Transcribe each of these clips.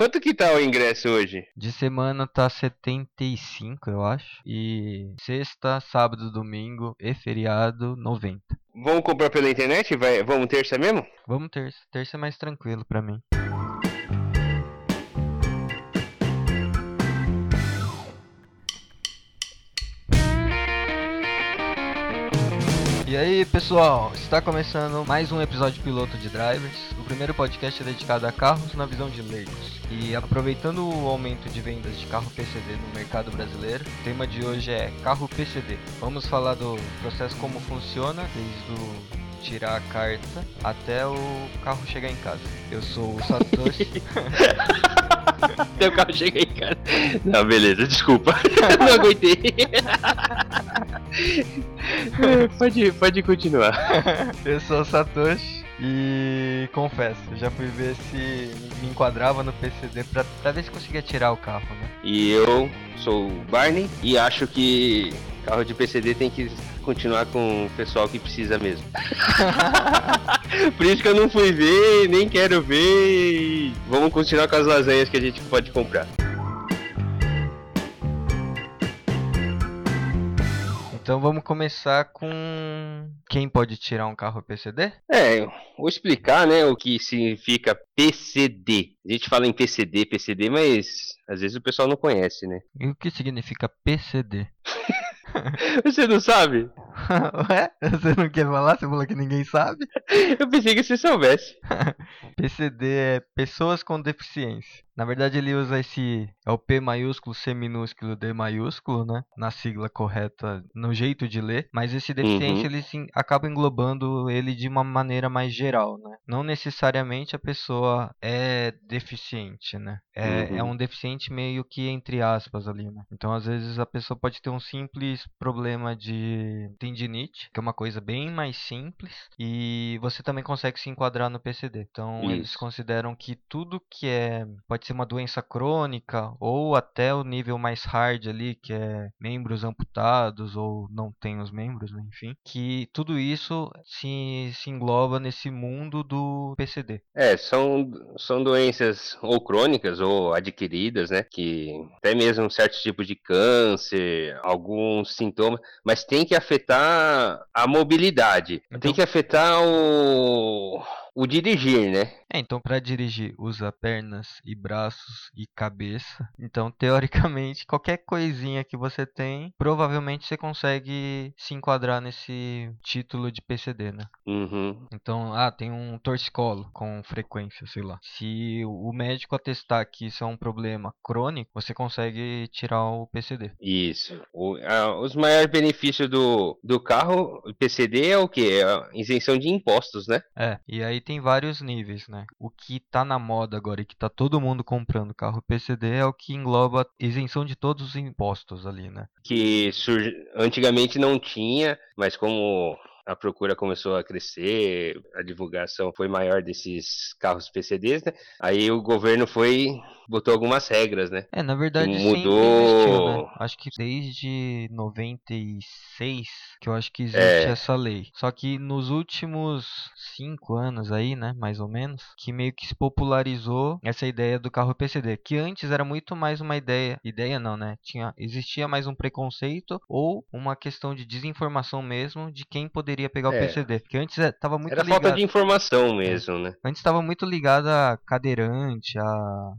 Quanto que tá o ingresso hoje? De semana tá 75, eu acho. E sexta, sábado, domingo e feriado, 90. Vamos comprar pela internet? Vai, vamos terça mesmo? Vamos terça. Terça é mais tranquilo pra mim. E aí pessoal, está começando mais um episódio piloto de Drivers. O primeiro podcast dedicado a carros na visão de leigos. E aproveitando o aumento de vendas de carro PCD no mercado brasileiro, o tema de hoje é carro PCD. Vamos falar do processo como funciona, desde o tirar a carta até o carro chegar em casa. Eu sou o Satoshi. Até o carro chegar em casa. Não, beleza, desculpa. Não aguentei. pode, pode continuar. Eu sou o Satoshi. E confesso, já fui ver se me enquadrava no PCD pra, pra ver se conseguia tirar o carro, né? E eu sou o Barney e acho que carro de PCD tem que continuar com o pessoal que precisa mesmo. Por isso que eu não fui ver, nem quero ver. Vamos continuar com as lasanhas que a gente pode comprar. Então vamos começar com quem pode tirar um carro PCD? É, vou explicar, né, o que significa PCD. A gente fala em PCD, PCD, mas às vezes o pessoal não conhece, né? E o que significa PCD? Você não sabe? Ué? Você não quer falar? Você falou que ninguém sabe? Eu pensei que você soubesse. PCD é pessoas com deficiência. Na verdade, ele usa esse é o P maiúsculo, C minúsculo, D maiúsculo, né? Na sigla correta, no jeito de ler. Mas esse deficiente, Uhum. ele sim, acaba englobando ele de uma maneira mais geral, né? Não necessariamente a pessoa é deficiente, né? É, Uhum. é um deficiente meio que entre aspas ali, né? Então, às vezes, a pessoa pode ter um simples problema de tendinite, que é uma coisa bem mais simples, e você também consegue se enquadrar no PCD. Então, eles Isso. consideram que tudo que é pode ser uma doença crônica ou até o nível mais hard ali, que é membros amputados ou não tem os membros, né, enfim, que tudo isso se, se engloba nesse mundo do PCD. É, são, são doenças ou crônicas ou adquiridas, né? Que até mesmo um certo tipo de câncer, alguns sintomas, mas tem que afetar a mobilidade. Então- Tem que afetar o, o dirigir, né? É, então para dirigir usa pernas e braços e cabeça. Então, teoricamente, qualquer coisinha que você tem, provavelmente você consegue se enquadrar nesse título de PCD, né? Uhum. Então, ah, tem um torcicolo com frequência, sei lá. Se o médico atestar que isso é um problema crônico, você consegue tirar o PCD. Isso. O- a- os maiores benefícios do, do carro, PCD, é o quê? É a isenção de impostos, né? É, e aí tem vários níveis, né? O que tá na moda agora e que tá todo mundo comprando carro PCD é o que engloba isenção de todos os impostos ali, né? que antigamente não tinha, mas como a procura começou a crescer, a divulgação foi maior desses carros PCDs, né? Aí o governo foi botou algumas regras, né? É, na verdade Que sempre mudou. existiu, né? Acho que desde 96 que eu acho que existe É. essa lei. Só que nos últimos cinco anos aí, né, mais ou menos, que meio que se popularizou essa ideia do carro PCD, que antes era muito mais uma ideia, ideia não, né? Tinha existia mais um preconceito ou uma questão de desinformação mesmo de quem poderia pegar o É. PCD, porque antes eh, tava muito Era ligado falta de informação mesmo, né? Antes estava muito ligado a cadeirante, a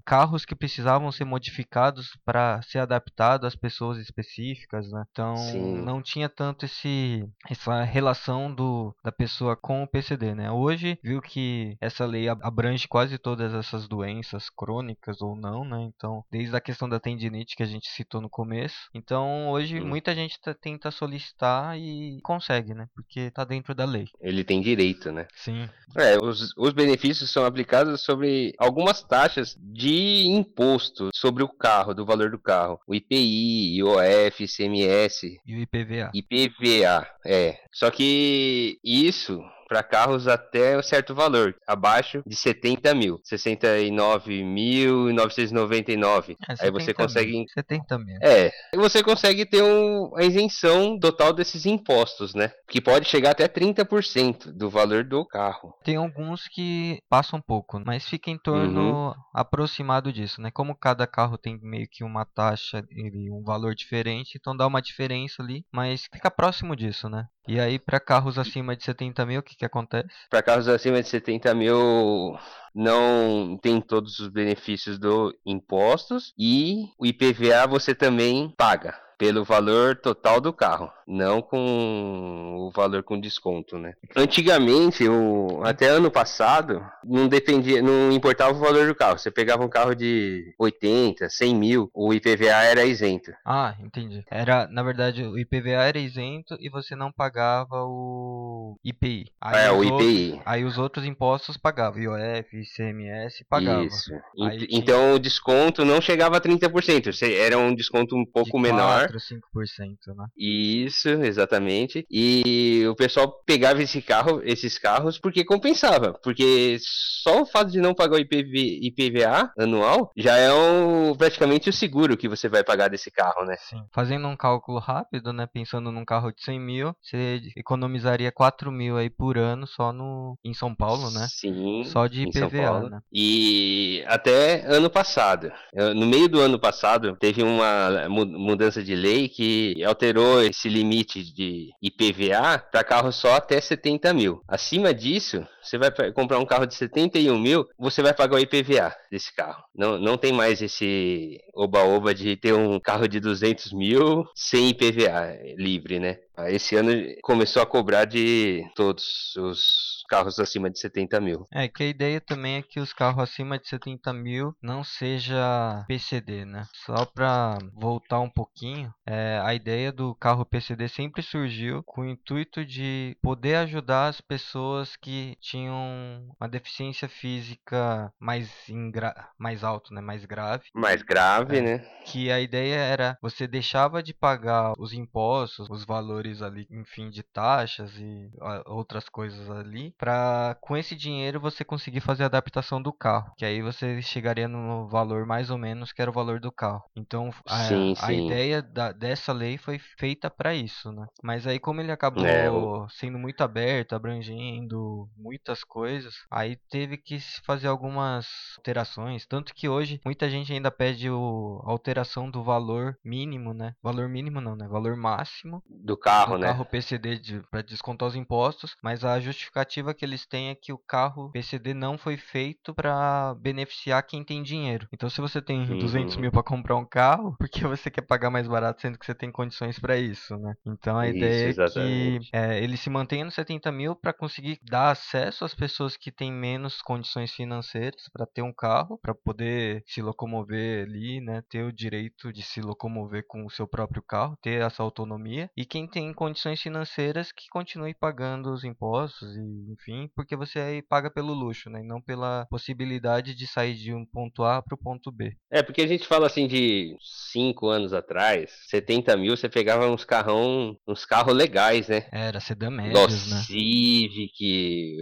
que precisavam ser modificados para ser adaptado às pessoas específicas, né? Então Sim. não tinha tanto esse essa relação do da pessoa com o PCD, né? Hoje viu que essa lei ab- abrange quase todas essas doenças crônicas ou não, né? Então desde a questão da tendinite que a gente citou no começo. Então hoje Hum. muita gente tá- tenta solicitar e consegue, né? Porque tá dentro da lei. Ele tem direito, né? Sim. É, os, os benefícios são aplicados sobre algumas taxas de imposto sobre o carro, do valor do carro. O IPI, IOF, ICMS, E o IPVA. IPVA, é. Só que isso para carros até um certo valor, abaixo de 70 mil, 69.999. É, Aí você consegue. Mil. 70 mil. É, você consegue ter um, a isenção total desses impostos, né? Que pode chegar até 30% do valor do carro. Tem alguns que passam um pouco, mas fica em torno uhum. aproximado disso, né? Como cada carro tem meio que uma taxa e um valor diferente, então dá uma diferença ali, mas fica próximo disso, né? E aí, para carros acima de 70 mil, o que, que acontece? Para carros acima de 70 mil, não tem todos os benefícios do impostos e o IPVA você também paga pelo valor total do carro, não com o valor com desconto, né? Antigamente, o, até ano passado, não dependia, não importava o valor do carro. Você pegava um carro de 80, 100 mil, o IPVA era isento. Ah, entendi. Era, na verdade, o IPVA era isento e você não pagava o IPI. Aí é, o IPI. Outros, aí os outros impostos pagavam, IOF, ICMS, pagava. Isso. Aí então tinha... o desconto não chegava a 30%, era um desconto um pouco de menor. 4, 5%, né? Isso, exatamente. E o pessoal pegava esse carro, esses carros porque compensava, porque só o fato de não pagar o IPV, IPVA anual já é um, praticamente o seguro que você vai pagar desse carro, né? Sim. Fazendo um cálculo rápido, né? Pensando num carro de 100 mil, você economizaria 4 mil aí por ano só no em São Paulo, né? Sim. Só de IPVA, né? E até ano passado, no meio do ano passado, teve uma mudança de lei que alterou esse limite de IPVA para carros só até 70 mil. Acima disso, você vai comprar um carro de 71 mil, você vai pagar o IPVA desse carro. Não, não tem mais esse oba-oba de ter um carro de 200 mil sem IPVA livre, né? Esse ano começou a cobrar de todos os carros acima de 70 mil. É, que a ideia também é que os carros acima de 70 mil não seja PCD, né? Só para voltar um pouquinho, é, a ideia do carro PCD sempre surgiu com o intuito de poder ajudar as pessoas que tinham uma deficiência física mais, ingra... mais alto, né? Mais grave. Mais grave, é, né? Que a ideia era você deixava de pagar os impostos, os valores ali, enfim, de taxas e outras coisas ali, para com esse dinheiro você conseguir fazer a adaptação do carro, que aí você chegaria no valor mais ou menos que era o valor do carro. Então a, sim, a ideia da, dessa lei foi feita para isso, né? Mas aí como ele acabou é, sendo muito aberto, abrangendo muitas coisas, aí teve que se fazer algumas alterações, tanto que hoje muita gente ainda pede o, a alteração do valor mínimo, né? Valor mínimo não, né? Valor máximo do carro, do né? Carro PCD de, para descontar os impostos, mas a justificativa que eles têm é que o carro PCD não foi feito para beneficiar quem tem dinheiro. Então, se você tem uhum. 200 mil para comprar um carro, por que você quer pagar mais barato sendo que você tem condições para isso, né? Então, a isso, ideia exatamente. é que é, ele se mantenha nos 70 mil para conseguir dar acesso às pessoas que têm menos condições financeiras para ter um carro, para poder se locomover ali, né? Ter o direito de se locomover com o seu próprio carro, ter essa autonomia. E quem tem condições financeiras que continue pagando os impostos e enfim, porque você aí paga pelo luxo, né? E não pela possibilidade de sair de um ponto A para o ponto B. É, porque a gente fala assim de 5 anos atrás, 70 mil, você pegava uns carrão, uns carros legais, né? Era sedã médios, né? Civic,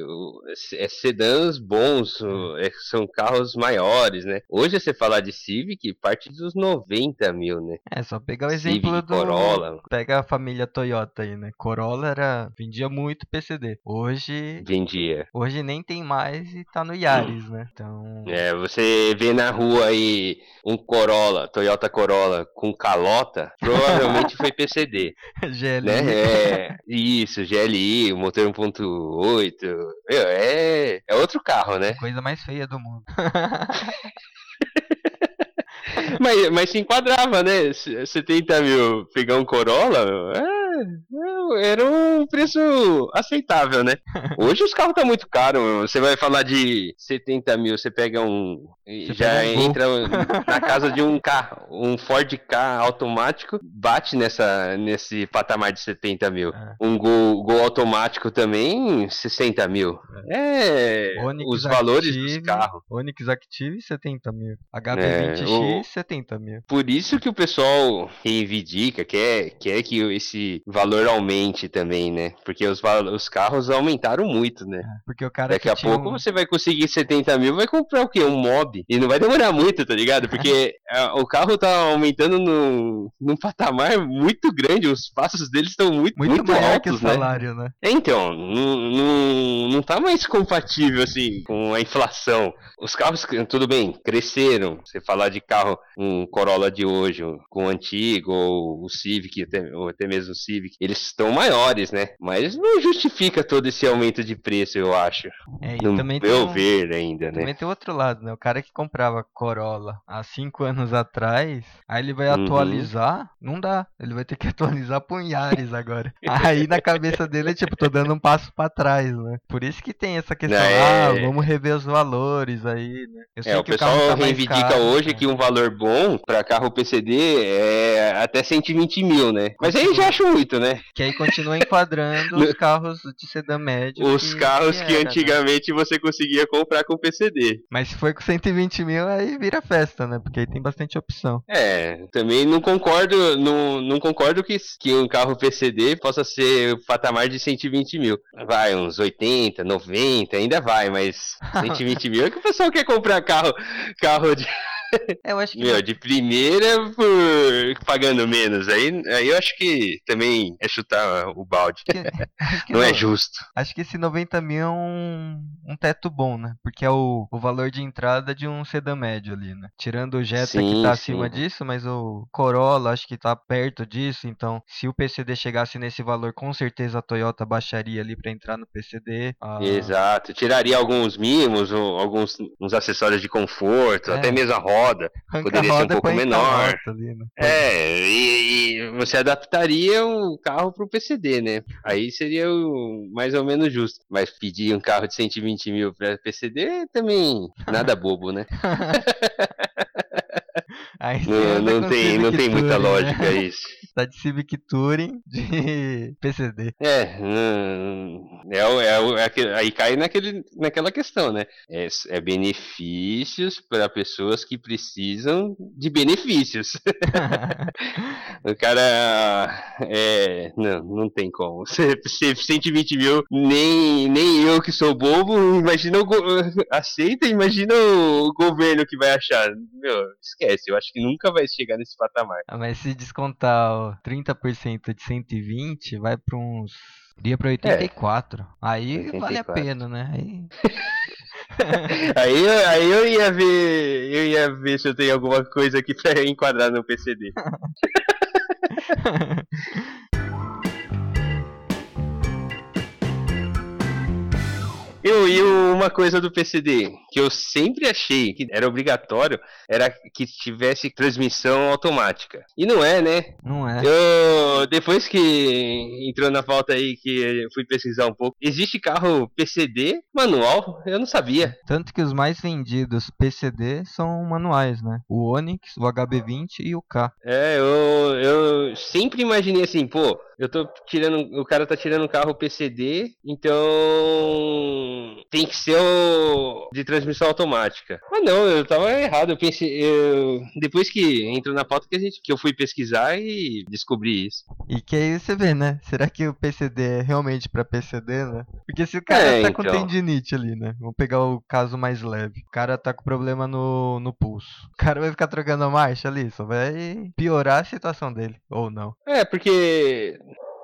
é sedãs bons, é, são carros maiores, né? Hoje você falar de Civic, parte dos 90 mil, né? É, só pegar o exemplo Civic, do... Corolla. Pega a família Toyota aí, né? Corolla era... vendia muito PCD. Hoje vendia. Hoje nem tem mais e tá no Yaris, né? Então. É, você vê na rua aí um Corolla, Toyota Corolla com calota, provavelmente foi PCD. GLI. Né? É, isso, GLI, motor 1.8. É, é outro carro, né? Coisa mais feia do mundo. mas, mas se enquadrava, né? 70 mil pegar um Corolla, é era um preço aceitável, né? Hoje os carros estão tá muito caros. Você vai falar de 70 mil, você pega um. Você já pega um entra na casa de um carro, um Ford K automático, bate nessa, nesse patamar de 70 mil. É. Um Gol, Gol automático também, 60 mil. É. é os valores Active, dos carros. Onix Active, 70 mil. HB20X, é, o... 70 mil. Por isso que o pessoal reivindica, quer, quer que esse valor aumente também, né? Porque os, os carros aumentaram muito, né? É, porque o cara Daqui a pouco um... você vai conseguir 70 mil, vai comprar o quê? Um mob. E não vai demorar muito, tá ligado? Porque o carro tá aumentando num, num patamar muito grande, os passos deles estão muito, muito, muito altos, que o né? salário, né? Então, não, não, não tá mais compatível, assim, com a inflação. Os carros, tudo bem, cresceram. Você falar de carro, um Corolla de hoje, com o antigo, ou o Civic, até, ou até mesmo o Civic, eles estão maiores, né? Mas não justifica todo esse aumento de preço, eu acho. É, e no também meu um, ver ainda, né? Também tem outro lado, né? O cara que comprava Corolla há cinco anos atrás, aí ele vai uhum. atualizar, não dá. Ele vai ter que atualizar pro Yaris agora. aí na cabeça dele, tipo, tô dando um passo para trás, né? Por isso que tem essa questão, é... ah, vamos rever os valores aí, né? é, o pessoal o tá reivindica caro, hoje né? que um valor bom para carro PCD é até 120 mil, né? Mas aí já acho muito, né? Que aí continua enquadrando os carros de sedã médio. Os que, carros que, que era, né? antigamente né? você conseguia comprar com PCD. Mas se foi com 120 mil, aí vira festa, né? Porque aí tem bastante opção. É, também não concordo, não, não concordo que, que um carro PCD possa ser o patamar de 120 mil. Vai, uns 80, 90, ainda vai, mas 120 mil é que o pessoal quer comprar carro, carro de. Eu acho que. Meu, de primeira por pagando menos. Aí, aí eu acho que também é chutar o balde. não, não é justo. Acho que esse 90 mil é um, um teto bom, né? Porque é o, o valor de entrada de um sedã médio ali, né? Tirando o Jetta sim, que tá acima sim. disso, mas o Corolla acho que tá perto disso. Então, se o PCD chegasse nesse valor, com certeza a Toyota baixaria ali para entrar no PCD. Ah... Exato. Tiraria alguns mimos, alguns uns acessórios de conforto, é. até mesmo a roda roda, Arranca poderia roda ser um pouco menor. Ali, né? É, e, e, você adaptaria o carro para o PCD, né? Aí seria o, mais ou menos justo. Mas pedir um carro de 120 mil para PCD também nada bobo, né? não, não tem, não tem muita né? lógica né? isso. Tá de Civic Touring de PCD. É, é, é, é, aí cai naquele, naquela questão, né? É, é benefícios para pessoas que precisam de benefícios. o cara. É, não, não tem como. Você, 120 mil, nem, nem eu que sou bobo, imagina o, aceita, imagina o governo que vai achar. Meu, esquece, eu acho que nunca vai chegar nesse patamar. Ah, mas se descontar ó, 30% de 120, vai para uns. Iria pra 84. É, aí 84. vale a pena, né? Aí... aí, aí eu ia ver. Eu ia ver se eu tenho alguma coisa aqui pra enquadrar no PCD. Eu, e uma coisa do PCD que eu sempre achei que era obrigatório era que tivesse transmissão automática. E não é, né? Não é. Eu, depois que entrou na pauta aí que eu fui pesquisar um pouco, existe carro PCD manual? Eu não sabia. Tanto que os mais vendidos PCD são manuais, né? O Onix, o HB20 e o K. É, eu, eu sempre imaginei assim, pô, eu tô tirando. O cara tá tirando um carro PCD, então. Tem que ser o de transmissão automática. Mas não, eu tava errado. Eu pensei. Eu, depois que entrou na pauta que, a gente, que eu fui pesquisar e descobri isso. E que aí você vê, né? Será que o PCD é realmente pra PCD, né? Porque se o cara é, tá então. com tendinite ali, né? Vamos pegar o caso mais leve. O cara tá com problema no, no pulso. O cara vai ficar trocando a marcha ali, só vai piorar a situação dele. Ou não. É, porque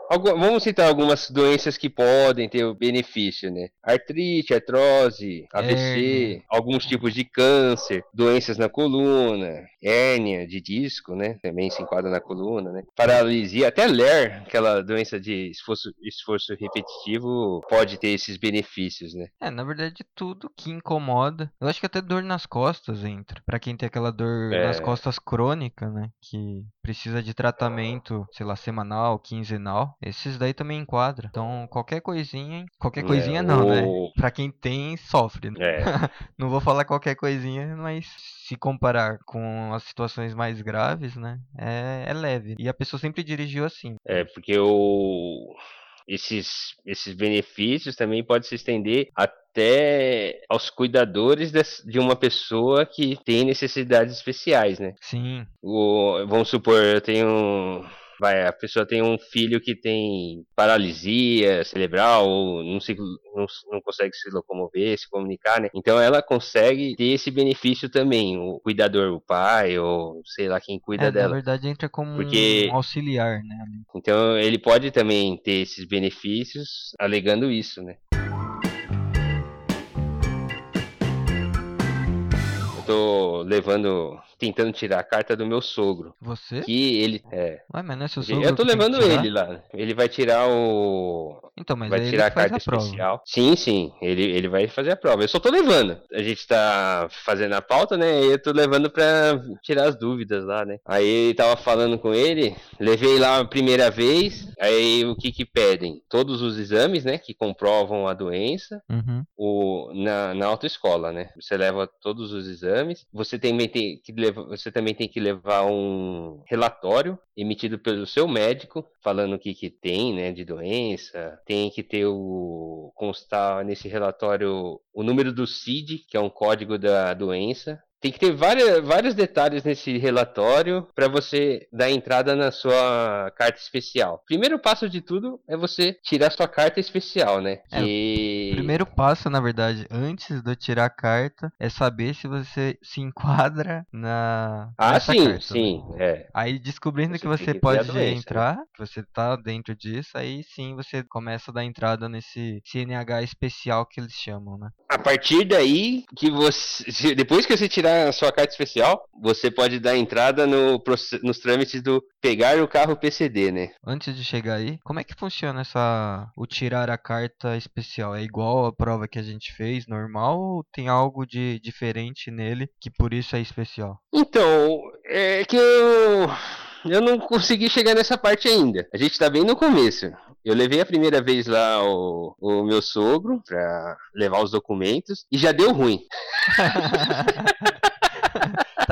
Vamos citar algumas doenças que podem ter o benefício, né? Artrite, artrose, AVC, é. alguns tipos de câncer, doenças na coluna, hérnia de disco, né? Também se enquadra na coluna, né? Paralisia, até LER, aquela doença de esforço, esforço repetitivo, pode ter esses benefícios, né? É, na verdade, tudo que incomoda. Eu acho que até dor nas costas entra. Para quem tem aquela dor é. nas costas crônica, né? Que precisa de tratamento, sei lá, semanal, quinzenal. Esses daí também enquadra. Então, qualquer coisinha. Qualquer é, coisinha é, não, o... né? Pra quem tem, sofre. Né? É. não vou falar qualquer coisinha, mas se comparar com as situações mais graves, né? É, é leve. E a pessoa sempre dirigiu assim. É, porque o esses, esses benefícios também podem se estender até aos cuidadores de uma pessoa que tem necessidades especiais, né? Sim. O, vamos supor, eu tenho vai, a pessoa tem um filho que tem paralisia cerebral ou não, se, não, não consegue se locomover, se comunicar, né? Então ela consegue ter esse benefício também, o cuidador, o pai ou sei lá quem cuida é, dela. Na verdade entra como Porque... um auxiliar, né? Então ele pode também ter esses benefícios alegando isso, né? tô levando, tentando tirar a carta do meu sogro. Você? Que ele, é. Ué, mas não é seu sogro Eu tô levando ele lá. Ele vai tirar o. Então, mas vai aí tirar ele a carta a prova. especial. Sim, sim. Ele, ele vai fazer a prova. Eu só tô levando. A gente tá fazendo a pauta, né? E eu tô levando pra tirar as dúvidas lá, né? Aí tava falando com ele. Levei lá a primeira vez. Aí o que que pedem? Todos os exames, né? Que comprovam a doença. Uhum. o, na, na autoescola, né? Você leva todos os exames. Você também tem que levar, você também tem que levar um relatório emitido pelo seu médico falando o que, que tem, né, de doença. Tem que ter o constar nesse relatório o número do CID, que é um código da doença. Tem que ter várias, vários detalhes nesse relatório para você dar entrada na sua carta especial. Primeiro passo de tudo é você tirar sua carta especial, né? É, Que- primeiro passo, na verdade, antes de eu tirar a carta, é saber se você se enquadra na. Ah, sim, carta, né? sim, é. Aí descobrindo Você que você que pode doença, né? entrar, que você tá dentro disso, aí sim você começa a dar entrada nesse CNH especial que eles chamam, né? A partir daí que você, depois que você tirar a sua carta especial, você pode dar entrada no, nos trâmites do pegar o carro PCD, né? Antes de chegar aí, como é que funciona essa o tirar a carta especial? É igual a prova que a gente fez, normal, ou tem algo de diferente nele que por isso é especial? Então, é que eu eu não consegui chegar nessa parte ainda. A gente tá bem no começo. Eu levei a primeira vez lá o, o meu sogro pra levar os documentos e já deu ruim.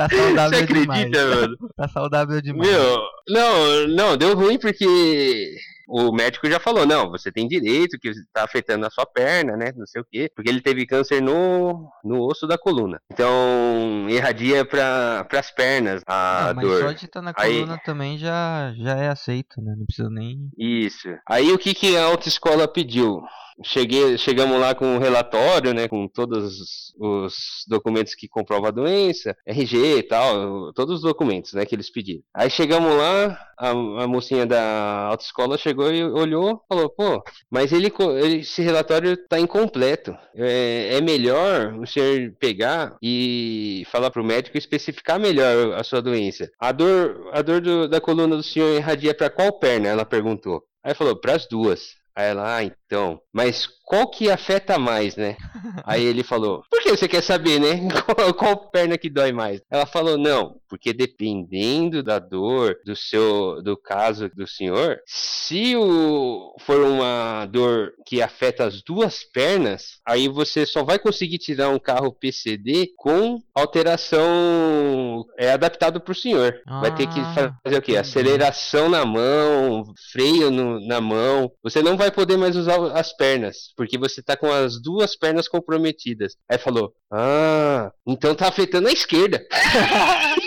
tá Você saudável acredita, demais. mano? Tá saudável demais. Meu, não, não, deu ruim porque o médico já falou, não, você tem direito, que tá afetando a sua perna, né, não sei o quê, porque ele teve câncer no, no osso da coluna. Então, irradia para as pernas a mas dor. só de estar na Aí- coluna também já, já é aceito, né? Não precisa nem. Isso. Aí o que, que a autoescola pediu? Cheguei, chegamos lá com um relatório, né, com todos os documentos que comprovam a doença, RG e tal, todos os documentos, né, que eles pediram. Aí chegamos lá, a, a mocinha da autoescola chegou e olhou, falou, pô, mas ele, ele- esse relatório tá incompleto. É, é melhor o senhor pegar e falar pro médico especificar melhor a sua doença. A dor, a dor do- da coluna do senhor irradia para qual perna? Ela perguntou. Aí falou, para as duas. Aí ela, ah, então. Mas qual que afeta mais, né? Aí ele falou, por que você quer saber, né? Qual, qual perna que dói mais? Ela falou, não, porque dependendo da dor do seu, do caso do senhor, se o, for uma dor que afeta as duas pernas, aí você só vai conseguir tirar um carro PCD com alteração é adaptado pro senhor. vai ter que Ah, fazer o quê? Aceleração na mão, freio no- na mão. Você não vai poder mais usar as pernas, porque você tá com as duas pernas comprometidas. Aí falou: Ah, então tá afetando a esquerda.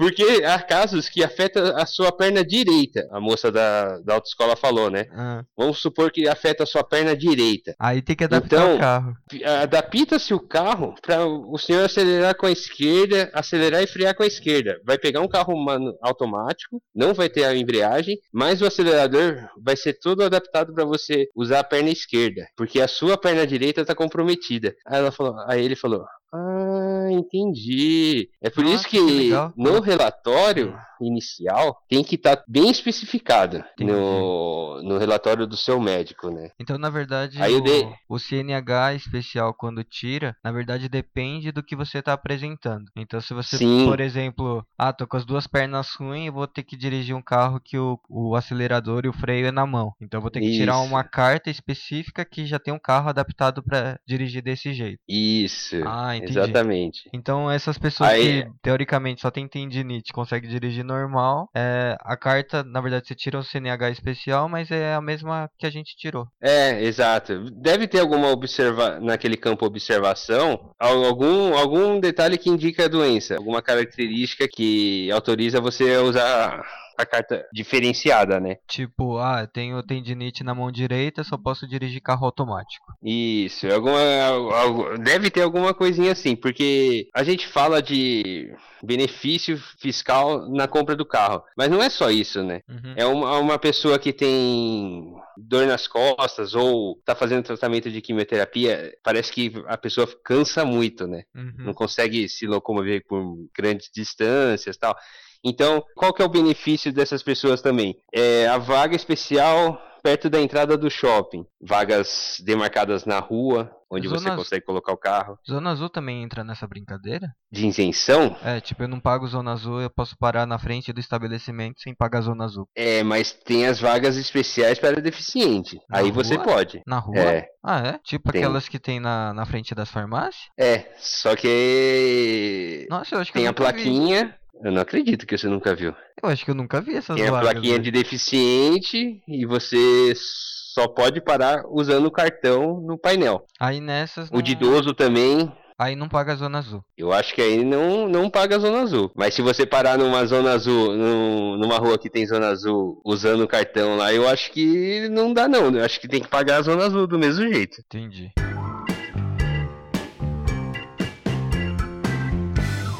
Porque há casos que afeta a sua perna direita. A moça da, da autoescola falou, né? Ah, Vamos supor que afeta a sua perna direita. aí tem que adaptar Então- o carro. Adapta-se o carro para o senhor acelerar com a esquerda, acelerar e frear com a esquerda. Vai pegar um carro automático, não vai ter a embreagem, mas o acelerador vai ser todo adaptado para você usar a perna esquerda, porque a sua perna direita está comprometida. Aí, ela falou, aí ele falou: Ah, entendi. É por Nossa, isso que que, no relatório inicial tem que estar bem especificado no, no relatório do seu médico, né? Então, na verdade, Aí o, dei- o CNH especial, quando tira, na verdade depende do que você está apresentando. Então, se você, Sim. por exemplo, ah, tô com as duas pernas ruins, vou ter que dirigir um carro que o, o acelerador e o freio é na mão. Então, vou ter que tirar Isso. uma carta específica que já tem um carro adaptado para dirigir desse jeito. Isso. Ah, entendi. Exatamente. Então, essas pessoas Aí- que, teoricamente, só tem tendinite, conseguem dirigir normal. É, a carta, na verdade, você tira um CNH especial, mas é a mesma que a gente tirou. É, exato. Deve ter alguma observa naquele campo observação, algum, algum detalhe que indica a doença, alguma característica que autoriza você a usar a carta diferenciada, né? Tipo, ah, tenho tendinite na mão direita, só posso dirigir carro automático. Isso, alguma, deve ter alguma coisinha assim, porque a gente fala de benefício fiscal na compra do carro, mas não é só isso, né? Uhum. É uma, uma pessoa que tem dor nas costas ou tá fazendo tratamento de quimioterapia, parece que a pessoa cansa muito, né? Uhum. Não consegue se locomover por grandes distâncias tal. Então, qual que é o benefício dessas pessoas também? É a vaga especial perto da entrada do shopping, vagas demarcadas na rua, onde Zona você consegue colocar o carro. Zona Azul também entra nessa brincadeira? De isenção? É, tipo, eu não pago Zona Azul, eu posso parar na frente do estabelecimento sem pagar Zona Azul. É, mas tem as vagas especiais para deficiente. Na Aí rua? você pode. Na rua? É. Ah, é? Tipo tem. aquelas que tem na, na frente das farmácias? É, só que. Nossa, eu acho que tem eu a plaquinha. Vi. Eu não acredito que você nunca viu. Eu acho que eu nunca vi essas Tem a plaquinha de deficiente e você só pode parar usando o cartão no painel. Aí nessas. O de idoso também. Aí não paga a zona azul. Eu acho que aí não, não paga a zona azul. Mas se você parar numa zona azul, num, numa rua que tem zona azul, usando o cartão lá, eu acho que não dá não. Eu acho que tem que pagar a zona azul do mesmo jeito. Entendi.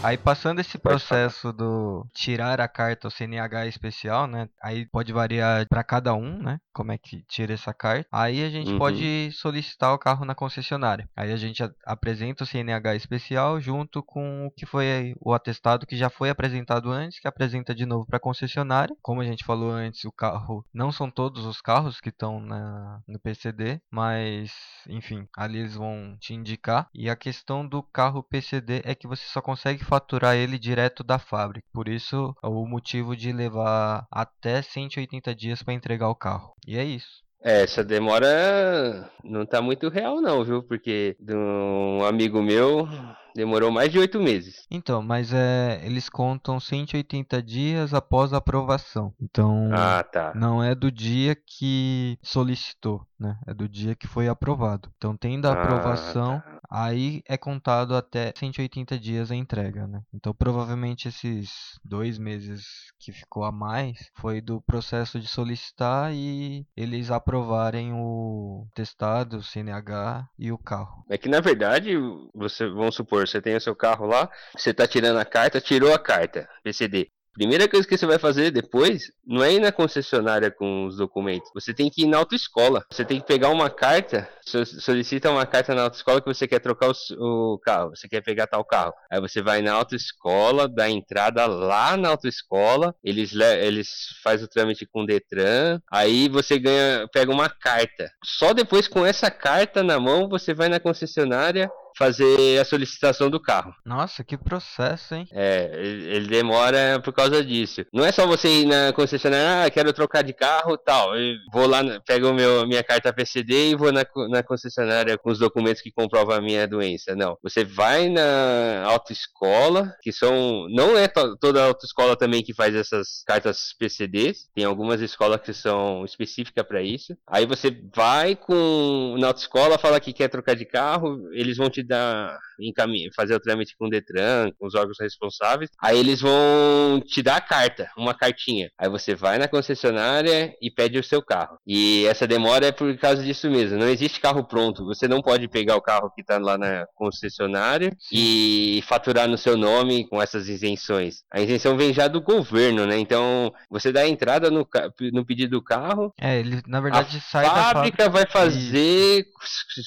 Aí passando esse processo do tirar a carta o CNH especial, né? Aí pode variar para cada um, né? Como é que tira essa carta. Aí a gente uhum. pode solicitar o carro na concessionária. Aí a gente apresenta o CNH especial junto com o que foi o atestado que já foi apresentado antes, que apresenta de novo para a concessionária. Como a gente falou antes, o carro não são todos os carros que estão no PCD, mas enfim, ali eles vão te indicar. E a questão do carro PCD é que você só consegue faturar ele direto da fábrica. Por isso, é o motivo de levar até 180 dias para entregar o carro. E é isso. É, essa demora não tá muito real não, viu? Porque de um amigo meu demorou mais de oito meses. Então, mas é, eles contam 180 dias após a aprovação. Então, ah, tá. não é do dia que solicitou, né? É do dia que foi aprovado. Então, tendo a ah, aprovação, tá. aí é contado até 180 dias a entrega, né? Então, provavelmente esses dois meses que ficou a mais foi do processo de solicitar e eles aprovarem o testado, o CNH e o carro. É que na verdade, você vamos supor, você tem o seu carro lá, você está tirando a carta, tirou a carta, PCD. Primeira coisa que você vai fazer depois não é ir na concessionária com os documentos. Você tem que ir na autoescola. Você tem que pegar uma carta, solicita uma carta na autoescola que você quer trocar o, carro, você quer pegar tal carro. Aí você vai na autoescola, dá entrada lá na autoescola, eles eles faz o trâmite com o Detran, aí você ganha, pega uma carta. Só depois com essa carta na mão você vai na concessionária fazer a solicitação do carro. Nossa, que processo, hein? É, ele demora por causa disso. Não é só você ir na concessionária, ah, quero trocar de carro tal. Eu vou lá, pego o meu, minha carta PCD e vou na, na concessionária com os documentos que comprovam a minha doença. Não. Você vai na autoescola, que são. Não é to, toda autoescola também que faz essas cartas PCDs. Tem algumas escolas que são específicas para isso. Aí você vai com na autoescola, fala que quer trocar de carro, eles vão te te dar encaminhar, fazer o trâmite com o Detran, com os órgãos responsáveis. Aí eles vão te dar a carta, uma cartinha. Aí você vai na concessionária e pede o seu carro. E essa demora é por causa disso mesmo. Não existe carro pronto. Você não pode pegar o carro que está lá na concessionária e faturar no seu nome com essas isenções. A isenção vem já do governo, né? Então você dá a entrada no, no pedido do carro. É, ele na verdade a sai fábrica da fábrica. vai fazer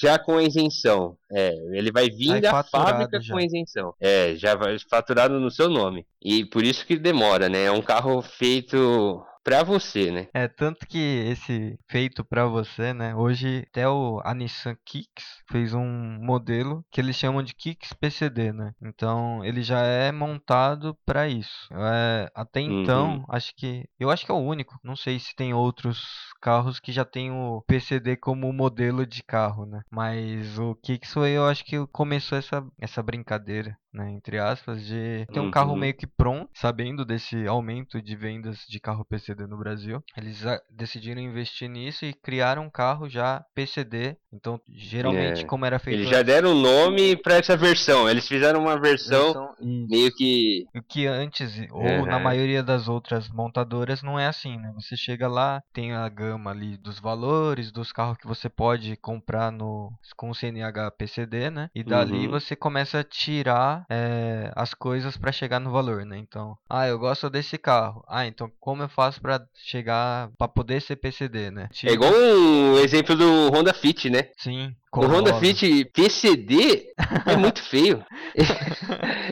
já com a isenção. É, ele vai vir da fábrica já. com isenção. É, já vai faturado no seu nome. E por isso que demora, né? É um carro feito para você, né? É, tanto que esse feito para você, né? Hoje até o a Nissan Kicks fez um modelo que eles chamam de Kicks PCD, né? Então, ele já é montado para isso. É, até então, uhum. acho que eu acho que é o único, não sei se tem outros carros que já tem o PCD como modelo de carro, né? Mas o Kicks foi, eu acho que começou essa essa brincadeira né, entre aspas, de ter um carro Uhum. meio que pronto, sabendo desse aumento de vendas de carro PCD no Brasil. Eles ah, decidiram investir nisso e criaram um carro já PCD. Então, geralmente, É. como era feito Eles já deram um nome pra essa versão. Eles fizeram uma versão versão- meio que. o que antes, ou na maioria das outras montadoras, não é assim, né? Você chega lá, tem a gama ali dos valores, dos carros que você pode comprar no com o CNH PCD, né? E dali Uhum. você começa a tirar é, as coisas para chegar no valor, né? Então, ah, eu gosto desse carro. Ah, então como eu faço para chegar, para poder ser PCD, né? É igual um exemplo do Honda Fit, né? Sim. O Honda. Fit PCD é muito feio.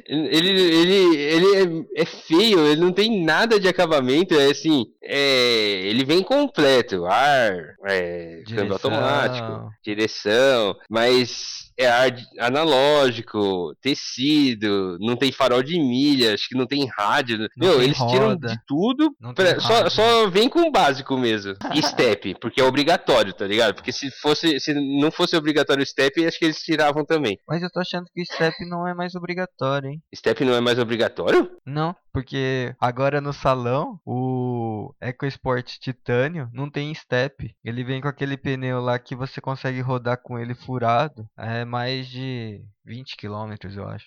ele ele, ele é, é feio, ele não tem nada de acabamento. É assim, é, ele vem completo: ar, é, câmbio automático, direção, mas é ar analógico, tecido, não tem farol de milha, acho que não tem rádio. Meu, tem eles tiram roda. de tudo, Não pra- só, só vem com o básico mesmo. E step, porque é obrigatório, tá ligado? Porque se fosse, se não fosse obrigatório o step, acho que eles tiravam também. Mas eu tô achando que o step não é mais obrigatório, hein? Step não é mais obrigatório? Não, porque agora no salão o EcoSport Titânio não tem step. Ele vem com aquele pneu lá que você consegue rodar com ele furado. É mais de 20 km, eu acho.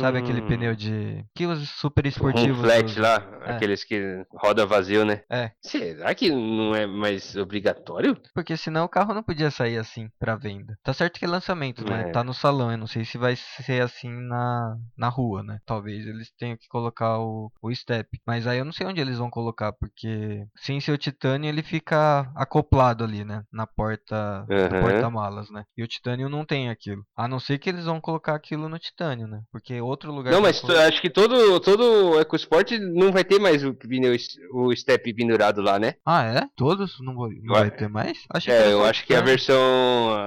Sabe aquele Hum, pneu de. Que os super Um esportivos. flat usam? lá, É. aqueles que roda vazio, né? É. Será que não é mais obrigatório? Porque senão o carro não podia sair assim pra venda. Tá certo que é lançamento, né? É. Tá no salão. Eu não sei se vai ser assim na, na rua, né? Talvez eles tenham que colocar o, o step. Mas aí eu não sei onde eles vão colocar, porque sem ser o titânio ele fica acoplado ali, né? Na porta do Aham. porta-malas, né? E o titânio não tem aquilo. A não ser que eles vão colocar aquilo no titânio, né? Porque outro lugar. Não, mas eu tu- colo- acho que todo, todo EcoSport não vai ter mais o pneu, o step pendurado lá, né? Ah, é? Todos? Não, vai, não vai ter mais? Achei É, eu acho que a versão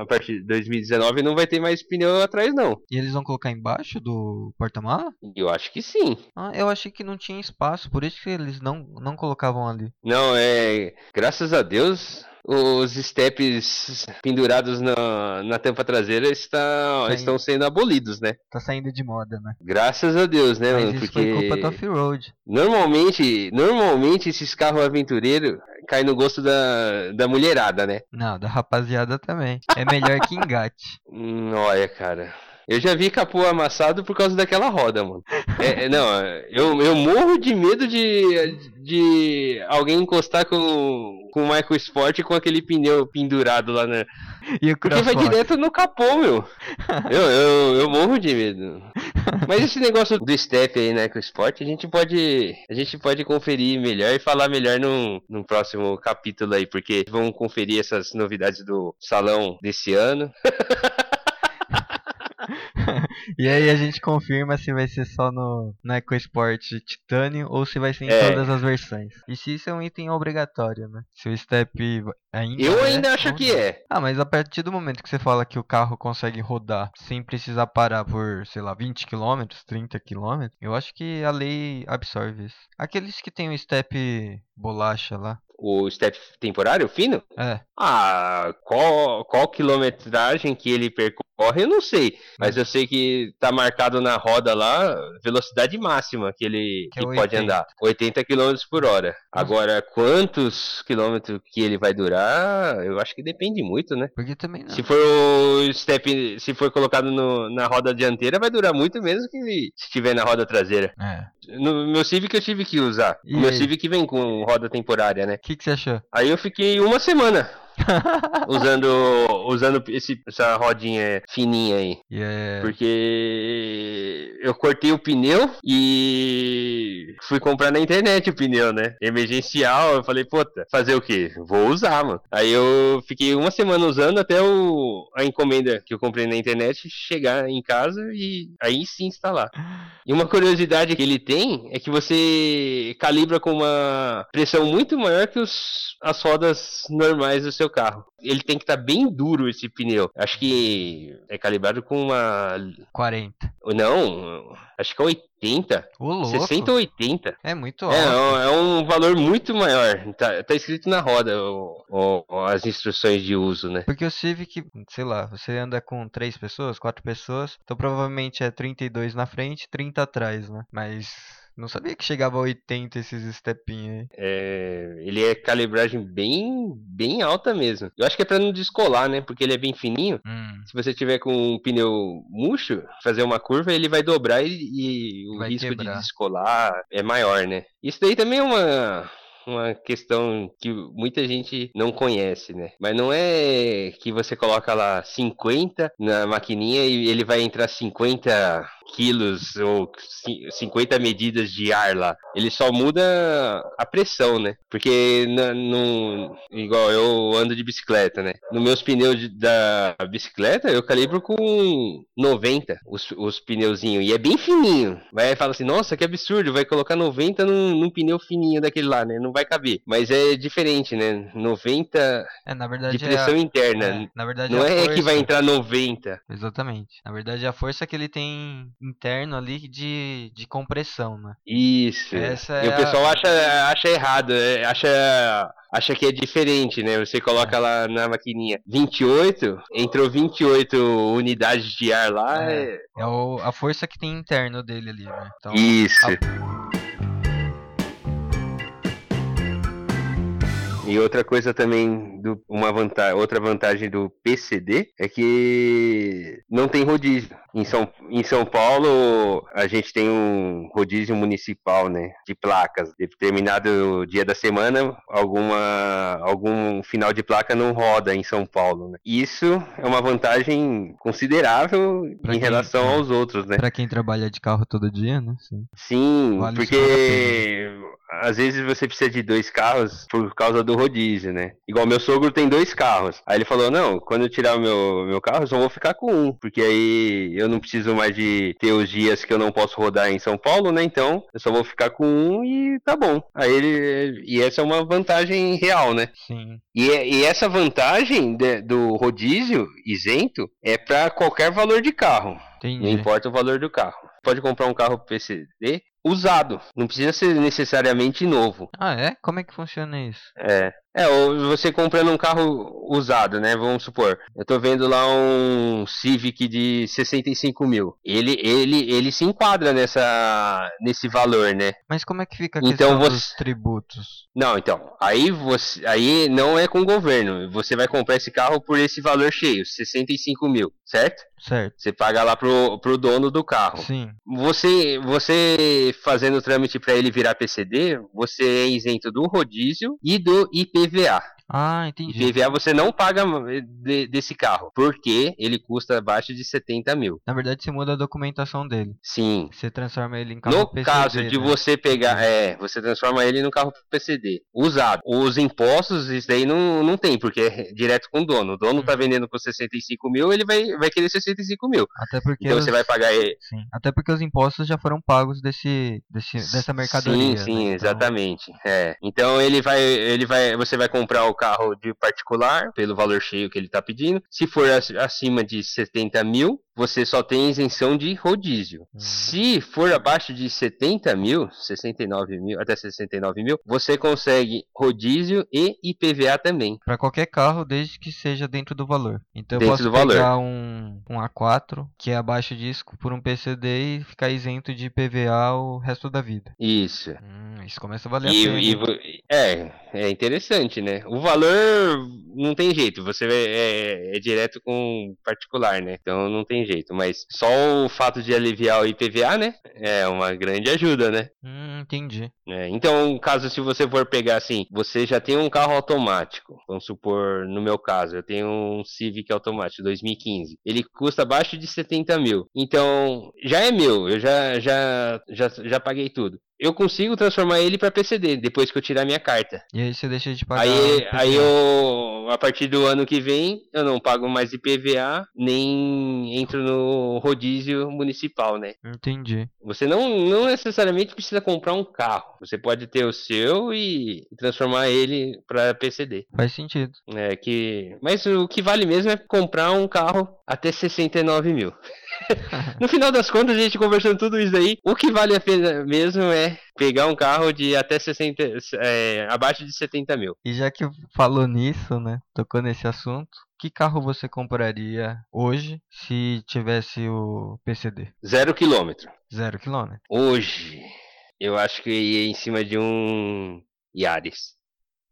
a partir de 2019 não vai ter mais pneu atrás, não. E eles vão colocar embaixo do porta-mala? Eu acho que sim. Ah, eu achei que não tinha espaço, por isso que eles não, não colocavam ali. Não, é. Graças a Deus, os steps pendurados na, na tampa traseira estão, Sim. estão sendo abolidos, né? Tá saindo de moda, né? Graças a Deus, né, Mas mano? isso Porque foi culpa do off-road. normalmente, normalmente esses carros aventureiros caem no gosto da, da mulherada, né? Não, da rapaziada também. É melhor que engate. Hum, olha, cara. Eu já vi capô amassado por causa daquela roda, mano. É, é, não, eu, eu morro de medo de, de alguém encostar com, com o Michael Sport com aquele pneu pendurado lá na. E o Porque vai direto no capô, meu. Eu, eu, eu morro de medo. Mas esse negócio do step aí na EcoSport, a gente pode. A gente pode conferir melhor e falar melhor num, num próximo capítulo aí, porque vamos conferir essas novidades do salão desse ano. E aí a gente confirma se vai ser só no, no EcoSport Titânio ou se vai ser em É. todas as versões. E se isso é um item obrigatório, né? Se o step ainda Eu é, ainda acho ou que é. Ah, mas a partir do momento que você fala que o carro consegue rodar sem precisar parar por, sei lá, 20 km, 30 km, eu acho que a lei absorve isso. Aqueles que tem o step bolacha lá. O step temporário, fino? É, Ah, qual, qual quilometragem que ele percorre, eu não sei. Mas eu sei que tá marcado na roda lá, velocidade máxima que ele Que que é pode 80. andar. 80 km por hora. Agora, quantos quilômetros que ele vai durar, eu acho que depende muito, né? porque também não. Se for o step, se for colocado no- na roda dianteira, vai durar muito menos que se estiver na roda traseira. É. No meu Civic eu tive que usar. E o meu aí? Civic vem com roda temporária, né? O que, que você achou? Aí eu fiquei uma semana usando usando esse, essa rodinha fininha aí. É. Porque eu cortei o pneu e fui comprar na internet o pneu, né? Emergencial, eu falei, puta, fazer o quê? Vou usar, mano. Aí eu fiquei uma semana usando até o, a encomenda que eu comprei na internet chegar em casa e aí sim instalar. E uma curiosidade que ele tem é que você calibra com uma pressão muito maior que os, as rodas normais do seu seu carro. Ele tem que estar tá bem duro esse pneu. Acho que é calibrado com uma 40. Não, acho que é 80. Ô, louco. 60 ou 80. É muito É, alto. é um valor muito maior. Tá, tá escrito na roda o- o- as instruções de uso, né? Porque o Civic, sei lá, você anda com três pessoas, quatro pessoas, então provavelmente é 32 na frente, 30 atrás, né? Mas não sabia que chegava a 80 esses stepinhos aí. É, ele é calibragem bem, bem alta mesmo. Eu acho que é pra não descolar, né? Porque ele é bem fininho. Hum, Se você tiver com um pneu murcho, fazer uma curva, ele vai dobrar e, e o Vai risco quebrar. de descolar é maior, né? Isso daí também é uma, uma questão que muita gente não conhece, né? Mas não é que você coloca lá 50 na maquininha e ele vai entrar 50 quilos ou ci- 50 medidas de ar lá. Ele só muda a pressão, né? Porque na, no, igual eu ando de bicicleta, né? Nos meus pneus de- da bicicleta eu calibro com 90 os, os pneuzinhos e é bem fininho. Vai falar assim, nossa, que absurdo, vai colocar 90 num, num pneu fininho daquele lá, né? Não vai caber. Mas é diferente, né? 90 É, na verdade de pressão é, a, interna. é, na verdade Não a é que vai entrar 90. Exatamente. Na verdade a força que ele tem interno ali de, de compressão, né? Isso. Essa e é o pessoal a- acha, acha errado, é, acha, acha que é diferente, né? Você coloca lá na maquininha 28, entrou 28 unidades de ar lá. É. é- É o, a força que tem interno dele ali, né? Então, Isso. E outra coisa também, do, uma vantagem, outra vantagem do PCD é que não tem rodízio. Em São, em São Paulo, a gente tem um rodízio municipal, né? De placas. Determinado dia da semana, alguma, algum final de placa não roda em São Paulo. Né? Isso é uma vantagem considerável Pra em quem- relação é. aos outros, né? Pra quem trabalha de carro todo dia, né? Sim. Sim, Vale porque às vezes você precisa de dois carros por causa do rodízio, né? Igual meu sogro tem dois carros. Aí ele falou: Não, quando eu tirar o meu, meu carro, eu só vou ficar com um. Porque aí eu não preciso mais de ter os dias que eu não posso rodar em São Paulo, né? Então eu só vou ficar com um e tá bom. Aí ele. E essa é uma vantagem real, né? Sim. E, é- e essa vantagem de- do rodízio isento é para qualquer valor de carro. Não Entendi. importa o valor do carro. Pode comprar um carro PCD usado. Não precisa ser necessariamente novo. Ah, é? Como é que funciona isso? É. É, ou você comprando um carro usado, né? Vamos supor. Eu tô vendo lá um Civic de 65 mil. Ele, ele, ele se enquadra nessa, nesse valor, né? Mas como é que fica a Então você- dos tributos? Não, então. Aí você. Aí não é com o governo. Você vai comprar esse carro por esse valor cheio, 65 mil, certo? Certo. Você paga lá pro, pro dono do carro. Sim. Você, você fazendo o trâmite para ele virar PCD, você é isento do rodízio e do IPVA. Ah, entendi. IPVA você não paga de- desse carro, porque ele custa abaixo de 70 mil. Na verdade, você muda a documentação dele. Sim. Você transforma ele em carro No PCD, caso de né? você pegar, é, você transforma ele no carro PCD usado. Os impostos, isso daí não, não tem, porque é direto com o dono. O dono Hum. tá vendendo por 65 mil, ele vai, vai querer 65 mil. Até porque Então os... você vai pagar ele. Sim. Até porque os impostos já foram pagos desse, desse dessa mercadoria. Sim, sim, né? Então, exatamente. É. Então ele vai, ele vai, você vai comprar o carro de particular pelo valor cheio que ele está pedindo. Se for ac- acima de 70 mil, você só tem isenção de rodízio. Hum. Se for abaixo de 70 mil, 69 mil, até 69 mil, você consegue rodízio e IPVA também. Para qualquer carro, desde que seja dentro do valor. Então eu Dentro posso do valor. pegar um, um A4 que é abaixo disso por um PCD e ficar isento de PVA o resto da vida. Isso. Hum, isso começa a valer E, a pena. e é, é interessante, né? O valor não tem jeito, você vai- é, é direto com particular, né? Então não tem jeito. Mas só o fato de aliviar o IPVA, né? É uma grande ajuda, né? Hum, entendi. É, então, caso se você for pegar assim, você já tem um carro automático. Vamos supor, no meu caso, eu tenho um Civic automático 2015. Ele custa abaixo de 70 mil. Então, já é meu, eu já, já, já, já paguei tudo. Eu consigo transformar ele para PCD depois que eu tirar minha carta. E aí você deixa de pagar. Aí, aí eu, a partir do ano que vem, eu não pago mais IPVA, nem entro no rodízio municipal, né? Entendi. Você não, não necessariamente precisa comprar um carro. Você pode ter o seu e transformar ele para PCD. Faz sentido. É que, mas o que vale mesmo é comprar um carro até 69 mil. no final das contas, a gente conversando tudo isso aí, o que vale a pena mesmo é pegar um carro de até 60, é, abaixo de 70 mil. E já que falou nisso, né, tocou nesse assunto, que carro você compraria hoje se tivesse o PCD? Zero quilômetro. Zero quilômetro. Hoje, eu acho que ia em cima de um Yaris.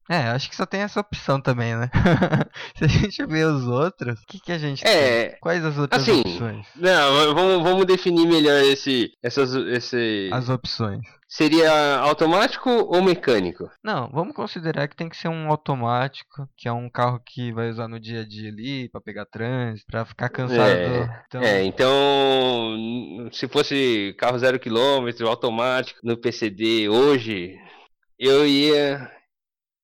É, acho que só tem essa opção também, né? Se a gente vê os outros, o que, que a gente é, tem? Quais as outras assim, opções? Não, vamos, vamos definir melhor esse, essas, esse... As opções. Seria automático ou mecânico? Não, vamos considerar que tem que ser um automático, que é um carro que vai usar no dia a dia ali, para pegar trânsito, para ficar cansado. É, então... é, então, se fosse carro zero quilômetro, automático, no PCD hoje, eu ia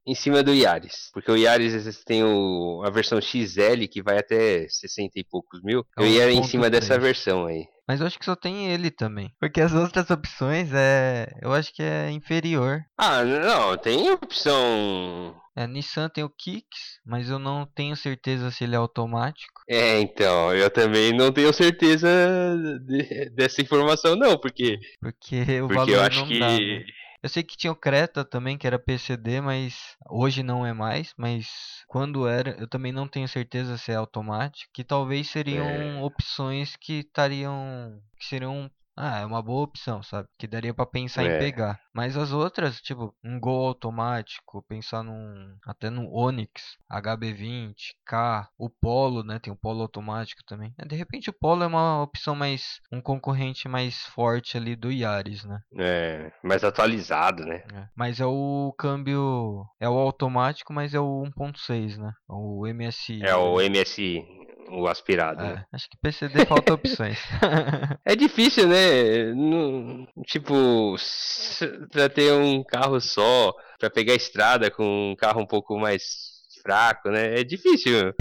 em cima do Yaris. Porque o Yaris tem o, a versão XL que vai até 60 e poucos mil. Eu ia em cima 3. dessa versão aí. Mas eu acho que só tem ele também. Porque as outras opções é. Eu acho que é inferior. Ah, não, tem opção. É, Nissan tem o Kicks, mas eu não tenho certeza se ele é automático. É, então, eu também não tenho certeza de, dessa informação, não, porque. Porque o porque valor eu acho não que. Dá, né? Eu sei que tinha o Creta também, que era PCD, mas hoje não é mais. Mas quando era, eu também não tenho certeza se é automático. Que talvez seriam é. opções que estariam. que seriam ah, é uma boa opção, sabe? Que daria para pensar é. em pegar. Mas as outras, tipo, um Gol automático, pensar num. Até no Onix, HB20, K, o Polo, né? Tem o Polo automático também. É, de repente o Polo é uma opção mais. um concorrente mais forte ali do Yaris, né? É, mais atualizado, né? É. Mas é o câmbio. É o automático, mas é o 1.6, né? O MSI. É o MSI o aspirado. É, né? Acho que PCD falta opções. é difícil, né? Tipo, pra ter um carro só, pra pegar estrada com um carro um pouco mais fraco, né? É difícil.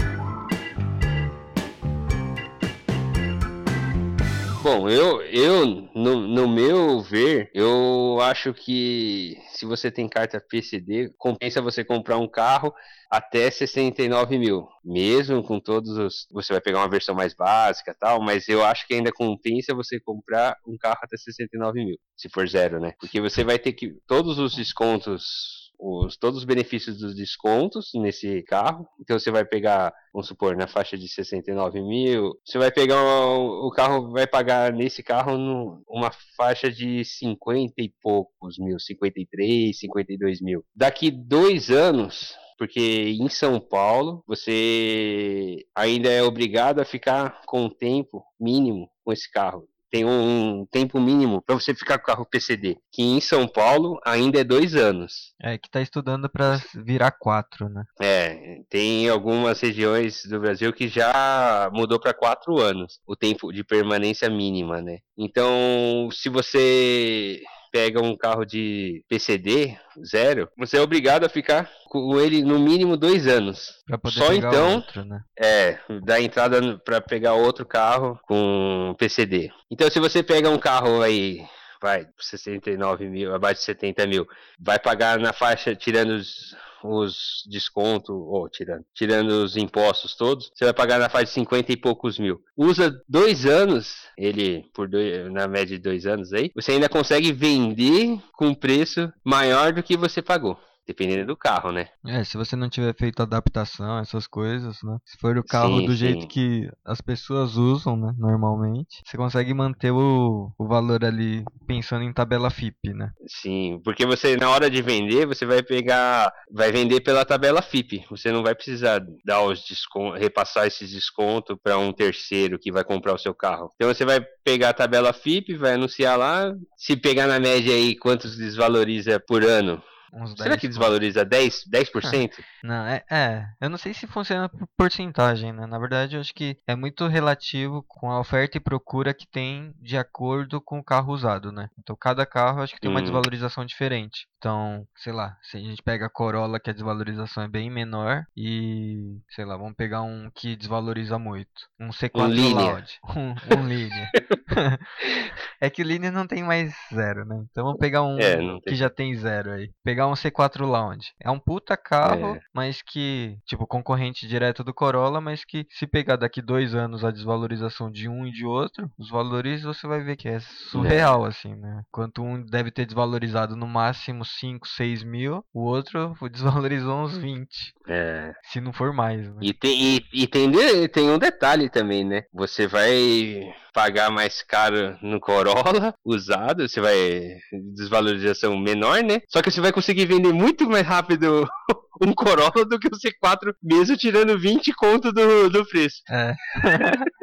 Bom, eu, eu no, no meu ver, eu acho que se você tem carta PCD, compensa você comprar um carro até 69 mil. Mesmo com todos os. Você vai pegar uma versão mais básica tal, mas eu acho que ainda compensa você comprar um carro até 69 mil. Se for zero, né? Porque você vai ter que. Todos os descontos os, todos os benefícios dos descontos nesse carro. Então você vai pegar, vamos supor, na faixa de 69 mil, você vai pegar o carro, vai pagar nesse carro no, uma faixa de 50 e poucos mil, 53, 52 mil. Daqui dois anos, porque em São Paulo você ainda é obrigado a ficar com o tempo mínimo com esse carro tem um tempo mínimo para você ficar com o carro PCD, que em São Paulo ainda é dois anos. É, que tá estudando para virar quatro, né? É, tem algumas regiões do Brasil que já mudou para quatro anos o tempo de permanência mínima, né? Então, se você pega um carro de PCD zero, você é obrigado a ficar com ele no mínimo dois anos. Só então, outro, né? é, dá entrada para pegar outro carro com PCD. Então, se você pega um carro aí vai, 69 mil, abaixo de 70 mil, vai pagar na faixa, tirando os, os descontos, ou tirando, tirando os impostos todos, você vai pagar na faixa de 50 e poucos mil. Usa dois anos, ele por dois, na média de dois anos aí, você ainda consegue vender com preço maior do que você pagou. Dependendo do carro, né? É, se você não tiver feito adaptação, essas coisas, né? Se for o carro sim, do sim. jeito que as pessoas usam, né? Normalmente, você consegue manter o, o valor ali pensando em tabela FIP, né? Sim, porque você, na hora de vender, você vai pegar. Vai vender pela tabela FIP. Você não vai precisar dar os descontos, repassar esses descontos para um terceiro que vai comprar o seu carro. Então você vai pegar a tabela FIP, vai anunciar lá. Se pegar na média aí quantos desvaloriza por ano, Uns 10 Será que conto. desvaloriza 10%? 10%? Não, é, é. Eu não sei se funciona por porcentagem, né? Na verdade, eu acho que é muito relativo com a oferta e procura que tem de acordo com o carro usado, né? Então, cada carro acho que tem uma Hum. desvalorização diferente. Então, sei lá, se a gente pega a Corolla, que a desvalorização é bem menor, e, sei lá, vamos pegar um que desvaloriza muito. Um C4 Linea. Loud. Um, um Linea. é que o Linea não tem mais zero, né? Então, vamos pegar um É, que já tem zero aí. Pegar um C4 Lounge. É um puta carro, É. mas que, tipo, concorrente direto do Corolla, mas que se pegar daqui dois anos a desvalorização de um e de outro, os valores você vai ver que é surreal, assim, né? Enquanto um deve ter desvalorizado no máximo 5, 6 mil, o outro desvalorizou uns 20, É. se não for mais, né? E tem, e, e tem, tem um detalhe também, né? Você vai pagar mais caro no Corolla usado, você vai desvalorização menor, né? Só que você vai conseguir vender muito mais rápido um Corolla do que o C4, mesmo tirando 20 conto do, do preço. É.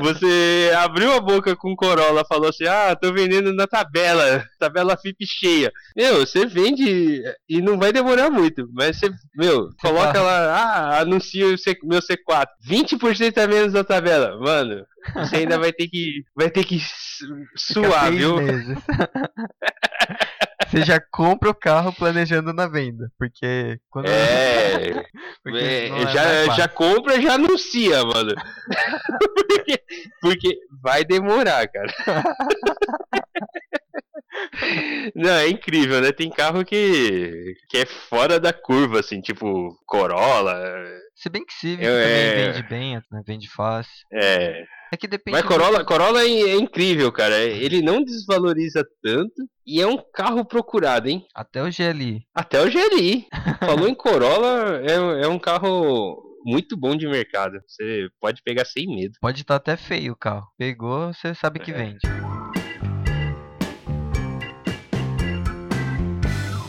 Você abriu a boca com Corolla, falou assim: Ah, tô vendendo na tabela, tabela FIP cheia. Meu, você vende e não vai demorar muito, mas você, meu, coloca lá, ah, anuncia o C- meu C4, 20% a menos da tabela, mano. Você ainda vai ter que, vai ter que Fica suar, viu? Você já compra o carro planejando na venda, porque quando É, porque é, é já, fácil. já compra, já anuncia, mano. porque, porque vai demorar, cara. Não, é incrível, né? Tem carro que, que é fora da curva, assim, tipo Corolla. Se bem que Civic Eu- também é- vende bem, né? vende fácil. É. É que depende. Mas do- Corolla, Corolla é, é incrível, cara. Ele não desvaloriza tanto e é um carro procurado, hein? Até o GLI. Até o GLI. Falou em Corolla, é, é um carro muito bom de mercado. Você pode pegar sem medo. Pode estar até feio o carro. Pegou, você sabe que É. vende.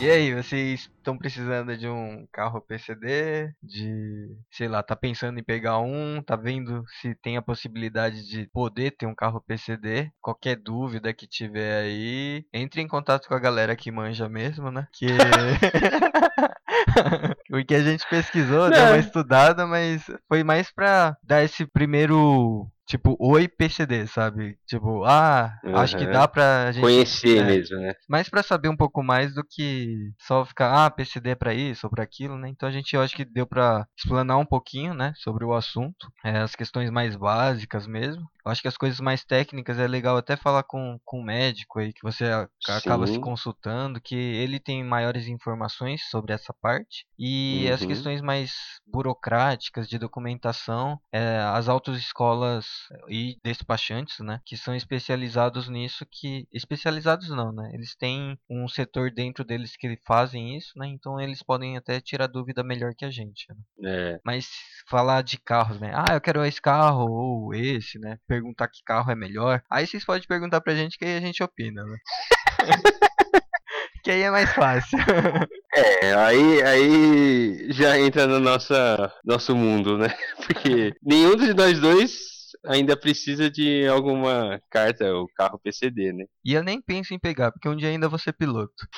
E aí, vocês estão precisando de um carro PCD? De, sei lá, tá pensando em pegar um? Tá vendo se tem a possibilidade de poder ter um carro PCD? Qualquer dúvida que tiver aí, entre em contato com a galera que manja mesmo, né? Que Porque a gente pesquisou, deu Não. uma estudada, mas foi mais pra dar esse primeiro, tipo, oi PCD, sabe? Tipo, ah, acho que dá pra gente Conhecer é, mesmo, né? mais pra saber um pouco mais do que só ficar, ah, PCD é pra isso ou pra aquilo, né? Então a gente eu acho que deu pra explanar um pouquinho, né, sobre o assunto, é, as questões mais básicas mesmo. Eu acho que as coisas mais técnicas é legal até falar com, com o médico aí que você acaba se Sim. consultando, que ele tem maiores informações sobre essa parte e as Uhum. questões mais burocráticas de documentação, é, as autoescolas e despachantes, né, que são especializados nisso, que especializados não, né, eles têm um setor dentro deles que fazem isso, né, então eles podem até tirar dúvida melhor que a gente. né. É. Mas falar de carros, né, ah, eu quero esse carro ou esse, né, perguntar que carro é melhor, aí vocês podem perguntar pra gente que aí a gente opina, né. que aí é mais fácil. É, aí, aí já entra no nossa, nosso mundo, né? Porque nenhum de nós dois ainda precisa de alguma carta ou carro PCD, né? E eu nem penso em pegar, porque um dia ainda vou ser piloto.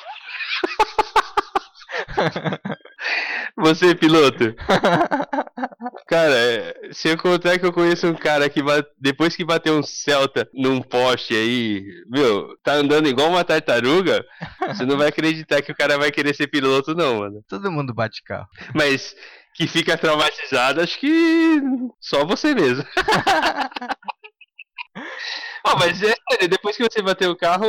Você, piloto, cara, é, se eu contar que eu conheço um cara que ba- depois que bateu um Celta num poste aí, meu, tá andando igual uma tartaruga, você não vai acreditar que o cara vai querer ser piloto, não, mano. Todo mundo bate carro. Mas que fica traumatizado, acho que só você mesmo. Ó, mas é sério, depois que você bateu o carro,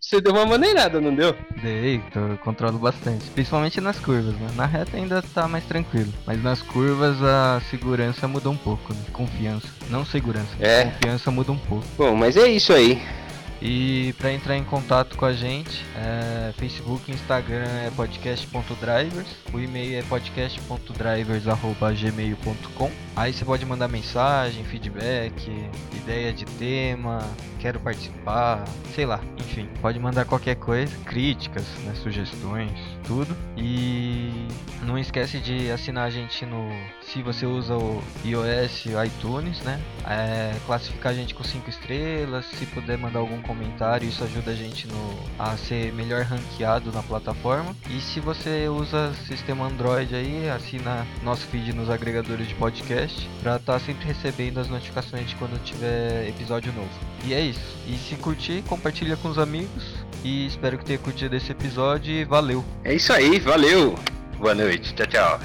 você deu uma maneirada, não deu? Dei, tô- eu controlo bastante. Principalmente nas curvas, né? Na reta ainda tá mais tranquilo. Mas nas curvas a segurança muda um pouco, né? Confiança. Não segurança, É. confiança muda um pouco. Bom, mas é isso aí. E para entrar em contato com a gente, é, Facebook, Instagram é podcast.drivers, o e-mail é podcast.drivers@gmail.com. Aí você pode mandar mensagem, feedback, ideia de tema, quero participar, sei lá, enfim, pode mandar qualquer coisa, críticas, né, sugestões, tudo. E não esquece de assinar a gente no, se você usa o iOS, iTunes, né? É, classificar a gente com 5 estrelas, se puder mandar algum comentário, isso ajuda a gente no, a ser melhor ranqueado na plataforma. E se você usa sistema Android aí, assina nosso feed nos agregadores de podcast para estar tá sempre recebendo as notificações de quando tiver episódio novo. E é isso. E se curtir, compartilha com os amigos. E espero que tenha curtido esse episódio e valeu. É isso aí, valeu. Boa noite. Tchau, tchau.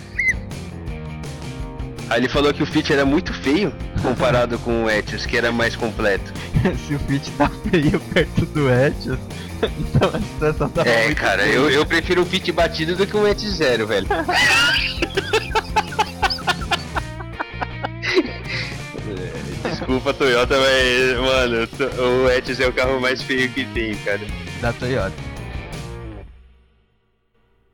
Aí ele falou que o Fit era muito feio comparado com o Etios, que era mais completo. Se o Fit tá feio perto do Etios, então a situação tá É, cara, eu, eu prefiro o Fit batido do que um Etios zero, velho. Desculpa, Toyota, mas, mano, o Etios é o carro mais feio que tem, cara. Da Toyota.